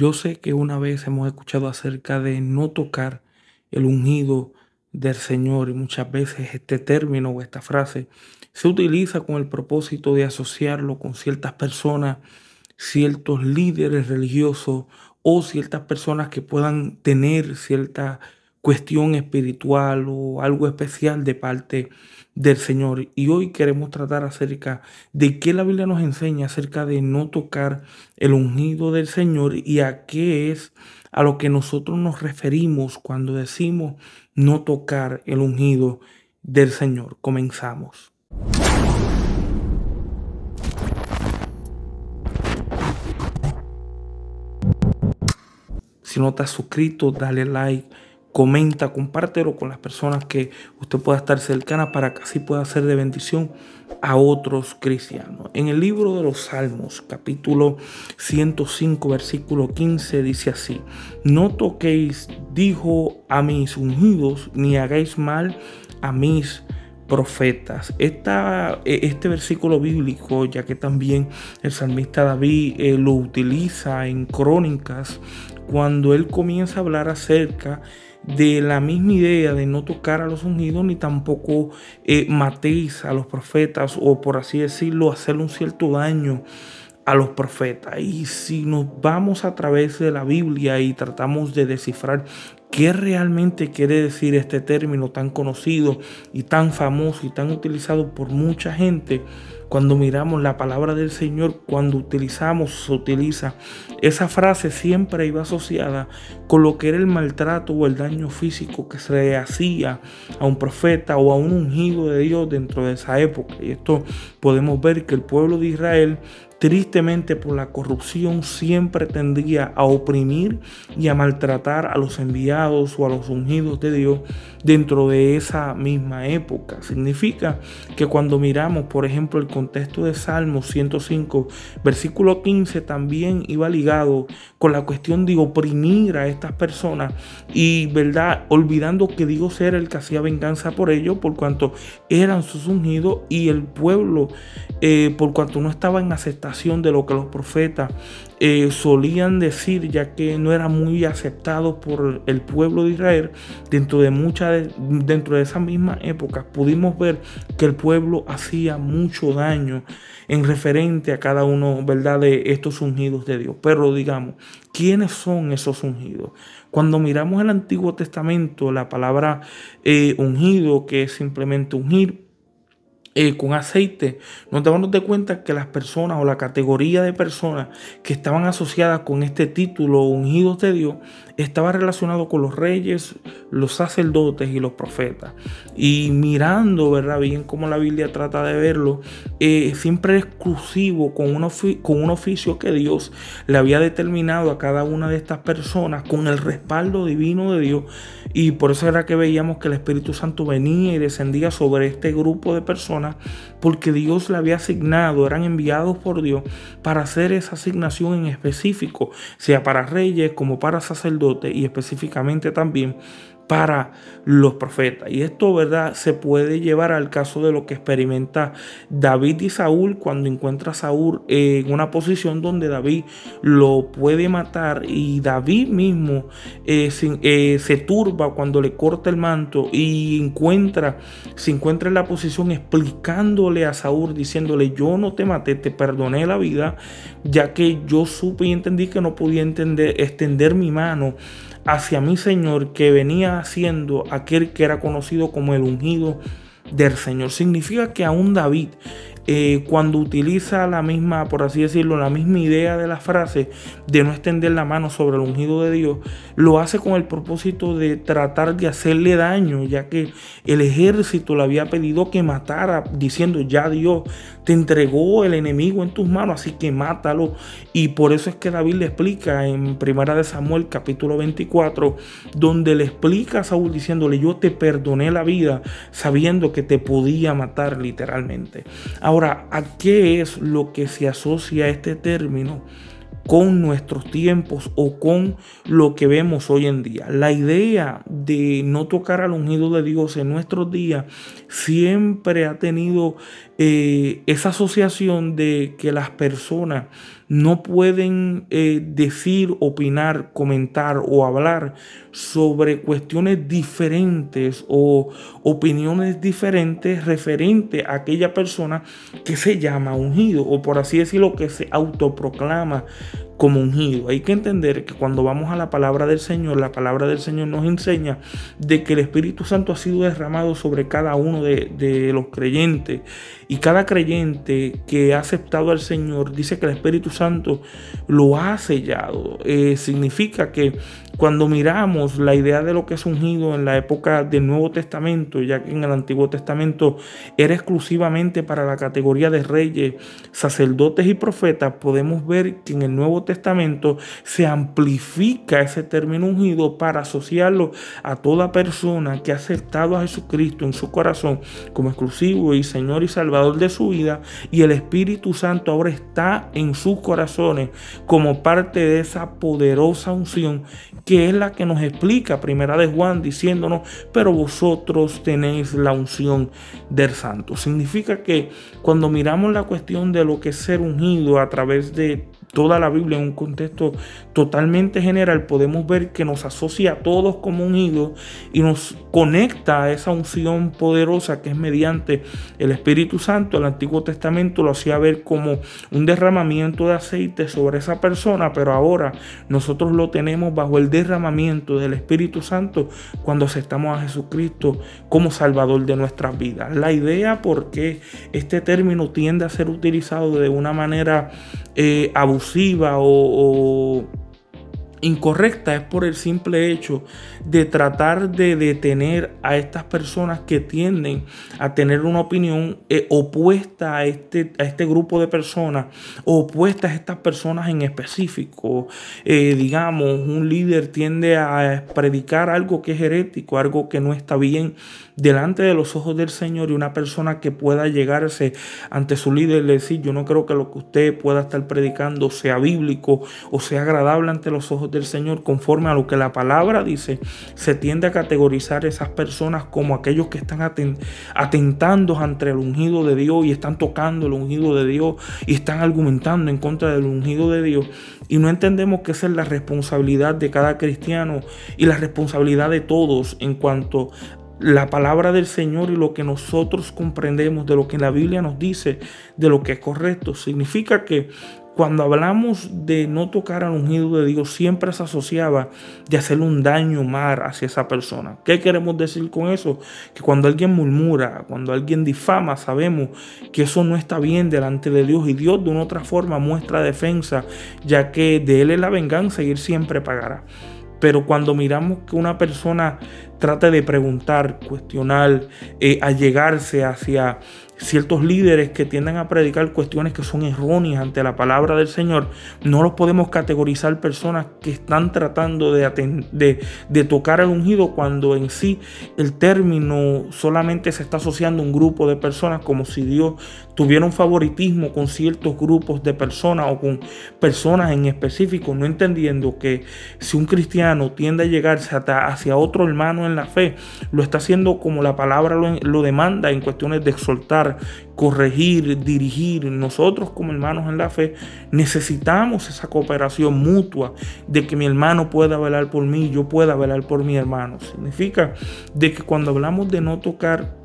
Yo sé que una vez hemos escuchado acerca de no tocar el ungido del Señor y muchas veces este término o esta frase se utiliza con el propósito de asociarlo con ciertas personas, ciertos líderes religiosos o ciertas personas que puedan tener cierta cuestión espiritual o algo especial de parte del Señor. Y hoy queremos tratar acerca de qué la Biblia nos enseña acerca de no tocar el ungido del Señor y a qué es a lo que nosotros nos referimos cuando decimos no tocar el ungido del Señor. Comenzamos. Si no te has suscrito, dale like comenta, compártelo con las personas que usted pueda estar cercana para que así pueda ser de bendición a otros cristianos. En el libro de los Salmos, capítulo 105, versículo 15, dice así, no toquéis, dijo a mis ungidos, ni hagáis mal a mis profetas. Esta, e, este versículo bíblico, ya que también el salmista David eh, lo utiliza en crónicas, cuando él comienza a hablar acerca de la misma idea de no tocar a los ungidos ni tampoco eh, matéis a los profetas o por así decirlo hacerle un cierto daño a los profetas. Y si nos vamos a través de la Biblia y tratamos de descifrar qué realmente quiere decir este término tan conocido y tan famoso y tan utilizado por mucha gente, cuando miramos la palabra del Señor, cuando utilizamos, se utiliza, esa frase siempre iba asociada con lo que era el maltrato o el daño físico que se hacía a un profeta o a un ungido de Dios dentro de esa época. Y esto podemos ver que el pueblo de Israel tristemente por la corrupción siempre tendría a oprimir y a maltratar a los enviados o a los ungidos de Dios dentro de esa misma época. Significa que cuando miramos, por ejemplo, el contexto de Salmo 105, versículo 15, también iba ligado con la cuestión de oprimir a estas personas y, ¿verdad? Olvidando que Dios era el que hacía venganza por ellos, por cuanto eran sus ungidos y el pueblo, eh, por cuanto no estaba en de lo que los profetas eh, solían decir, ya que no era muy aceptado por el pueblo de Israel, dentro de muchas dentro de esa misma época pudimos ver que el pueblo hacía mucho daño en referente a cada uno, ¿verdad?, de estos ungidos de Dios. Pero digamos, ¿quiénes son esos ungidos? Cuando miramos el Antiguo Testamento, la palabra eh, ungido, que es simplemente ungir, eh, con aceite, nos damos de cuenta que las personas o la categoría de personas que estaban asociadas con este título ungidos de Dios estaba relacionado con los reyes, los sacerdotes y los profetas. Y mirando, ¿verdad? Bien como la Biblia trata de verlo, eh, siempre exclusivo con un, con un oficio que Dios le había determinado a cada una de estas personas con el respaldo divino de Dios. Y por eso era que veíamos que el Espíritu Santo venía y descendía sobre este grupo de personas porque Dios le había asignado, eran enviados por Dios para hacer esa asignación en específico, sea para reyes como para sacerdotes y específicamente también para los profetas. Y esto, ¿verdad? Se puede llevar al caso de lo que experimenta David y Saúl cuando encuentra a Saúl en una posición donde David lo puede matar y David mismo eh, eh, se, turba cuando le corta el manto y encuentra, se encuentra en la posición explicándole a Saúl, diciéndole, yo no te maté, te perdoné la vida, ya que yo supe y entendí que no podía entender, extender mi mano hacia mi Señor que venía haciendo aquel que era conocido como el ungido del Señor. Significa que aún David eh, cuando utiliza la misma, por así decirlo, la misma idea de la frase de no extender la mano sobre el ungido de Dios, lo hace con el propósito de tratar de hacerle daño, ya que el ejército le había pedido que matara, diciendo, ya Dios te entregó el enemigo en tus manos, así que mátalo. Y por eso es que David le explica en Primera de Samuel capítulo 24, donde le explica a Saúl diciéndole, yo te perdoné la vida sabiendo que te podía matar literalmente. Ahora, ¿a qué es lo que se asocia este término con nuestros tiempos o con lo que vemos hoy en día? La idea de no tocar al ungido de Dios en nuestros días siempre ha tenido eh, esa asociación de que las personas no pueden eh, decir, opinar, comentar o hablar sobre cuestiones diferentes o opiniones diferentes referente a aquella persona que se llama ungido o por así decirlo que se autoproclama como ungido. Hay que entender que cuando vamos a la palabra del Señor, la palabra del Señor nos enseña de que el Espíritu Santo ha sido derramado sobre cada uno de, los creyentes. Y cada creyente que ha aceptado al Señor dice que el Espíritu Santo lo ha sellado. Eh, significa que cuando miramos la idea de lo que es ungido en la época del Nuevo Testamento, ya que en el Antiguo Testamento era exclusivamente para la categoría de reyes, sacerdotes y profetas, podemos ver que en el Nuevo Testamento se amplifica ese término ungido para asociarlo a toda persona que ha aceptado a Jesucristo en su corazón como exclusivo y Señor y Salvador de su vida y el Espíritu Santo ahora está en sus corazones como parte de esa poderosa unción que es la que nos explica Primera de Juan diciéndonos, pero vosotros tenéis la unción del Santo. Significa que cuando miramos la cuestión de lo que es ser ungido a través de toda la Biblia en un contexto totalmente general, podemos ver que nos asocia a todos como unidos y nos conecta a esa unción poderosa que es mediante el Espíritu Santo. El Antiguo Testamento lo hacía ver como un derramamiento de aceite sobre esa persona, pero ahora nosotros lo tenemos bajo el derramamiento del Espíritu Santo cuando aceptamos a Jesucristo como Salvador de nuestras vidas. La idea por qué este término tiende a ser utilizado de una manera eh, abusiva o incorrecta es por el simple hecho de tratar de detener a estas personas que tienden a tener una opinión eh, opuesta a este, a este grupo de personas, opuesta a estas personas en específico. Eh, digamos, un líder tiende a predicar algo que es herético, algo que no está bien delante de los ojos del Señor y una persona que pueda llegarse ante su líder y decir, yo no creo que lo que usted pueda estar predicando sea bíblico o sea agradable ante los ojos del Señor conforme a lo que la palabra dice, se tiende a categorizar esas personas como aquellos que están atentando ante el ungido de Dios y están tocando el ungido de Dios y están argumentando en contra del ungido de Dios. Y no entendemos que esa es la responsabilidad de cada cristiano y la responsabilidad de todos en cuanto la palabra del Señor y lo que nosotros comprendemos de lo que la Biblia nos dice de lo que es correcto. Significa que cuando hablamos de no tocar al ungido de Dios, siempre se asociaba de hacerle un daño mar hacia esa persona. ¿Qué queremos decir con eso? Que cuando alguien murmura, cuando alguien difama, sabemos que eso no está bien delante de Dios y Dios de una otra forma muestra defensa, ya que de Él es la venganza y Él siempre pagará. Pero cuando miramos que una persona trate de preguntar, cuestionar, eh, allegarse hacia ciertos líderes que tienden a predicar cuestiones que son erróneas ante la palabra del Señor, no los podemos categorizar personas que están tratando de, de, tocar el ungido cuando en sí el término solamente se está asociando a un grupo de personas como si Dios tuviera un favoritismo con ciertos grupos de personas o con personas en específico, no entendiendo que si un cristiano tiende a llegarse hacia otro hermano en la fe, lo está haciendo como la palabra lo, lo demanda en cuestiones de corregir, dirigir. Nosotros como hermanos en la fe necesitamos esa cooperación mutua de que mi hermano pueda velar por mí, yo pueda velar por mi hermano. Significa de que cuando hablamos de no tocar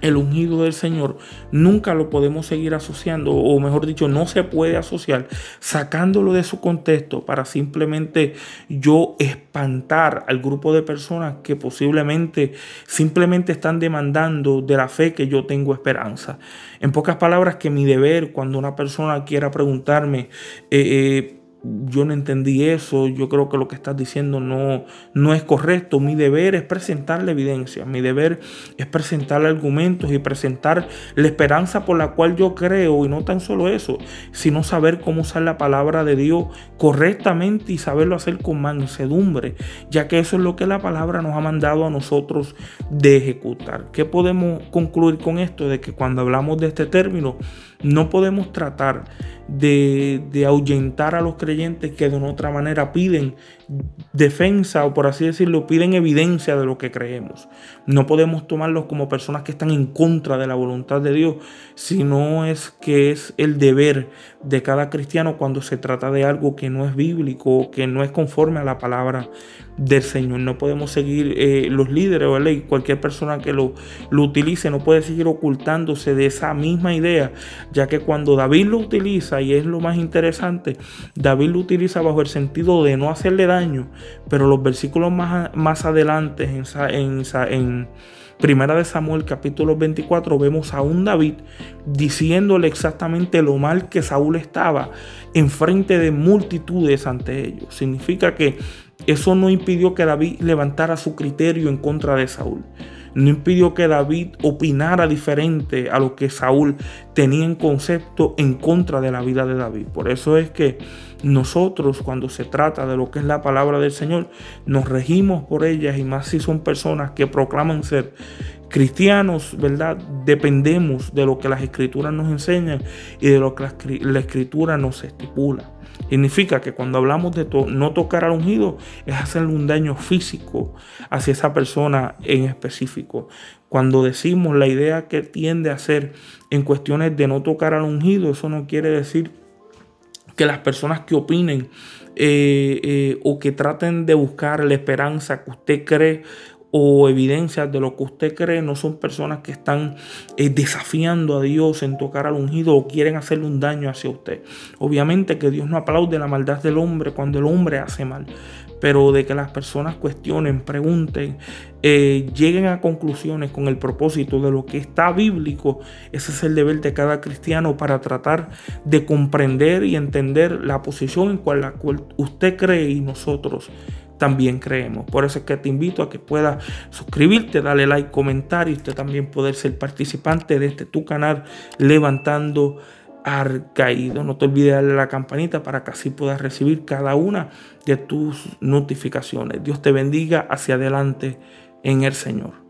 el ungido del Señor, nunca lo podemos seguir asociando, o mejor dicho, no se puede asociar, sacándolo de su contexto para simplemente yo espantar al grupo de personas que posiblemente simplemente están demandando de la fe que yo tengo esperanza. En pocas palabras, que mi deber cuando una persona quiera preguntarme, eh, eh, yo no entendí eso, yo creo que lo que estás diciendo no, no es correcto. Mi deber es presentar la evidencia, mi deber es presentar argumentos y presentar la esperanza por la cual yo creo, y no tan solo eso, sino saber cómo usar la palabra de Dios correctamente y saberlo hacer con mansedumbre, ya que eso es lo que la palabra nos ha mandado a nosotros de ejecutar. ¿Qué podemos concluir con esto? De que cuando hablamos de este término, no podemos tratar de, de ahuyentar a los creyentes que de una otra manera piden defensa o por así decirlo, piden evidencia de lo que creemos. No podemos tomarlos como personas que están en contra de la voluntad de Dios, sino es que es el deber de cada cristiano cuando se trata de algo que no es bíblico, que no es conforme a la palabra del Señor. No podemos seguir eh, los líderes o ley, cualquier persona que lo, lo utilice no puede seguir ocultándose de esa misma idea, ya que cuando David lo utiliza, y es lo más interesante, David lo utiliza bajo el sentido de no hacerle daño, pero los versículos más, más adelante en, en, en Primera de Samuel capítulo 24 vemos a un David diciéndole exactamente lo mal que Saúl estaba enfrente de multitudes ante ellos. Significa que eso no impidió que David levantara su criterio en contra de Saúl. No impidió que David opinara diferente a lo que Saúl tenía en concepto en contra de la vida de David. Por eso es que nosotros cuando se trata de lo que es la palabra del Señor, nos regimos por ellas y más si son personas que proclaman ser cristianos, ¿verdad? Dependemos de lo que las escrituras nos enseñan y de lo que la escritura nos estipula. Significa que cuando hablamos de no tocar al ungido es hacerle un daño físico hacia esa persona en específico. Cuando decimos la idea que tiende a hacer en cuestiones de no tocar al ungido, eso no quiere decir que las personas que opinen eh, eh, o que traten de buscar la esperanza que usted cree o evidencias de lo que usted cree no son personas que están eh, desafiando a Dios en tocar al ungido o quieren hacerle un daño hacia usted. Obviamente que Dios no aplaude la maldad del hombre cuando el hombre hace mal, pero de que las personas cuestionen, pregunten, eh, lleguen a conclusiones con el propósito de lo que está bíblico, ese es el deber de cada cristiano para tratar de comprender y entender la posición en la cual usted cree y nosotros también creemos. Por eso es que te invito a que puedas suscribirte, darle like, comentar y usted también poder ser participante de este tu canal levantando arcaído. No te olvides darle la campanita para que así puedas recibir cada una de tus notificaciones. Dios te bendiga hacia adelante en el Señor.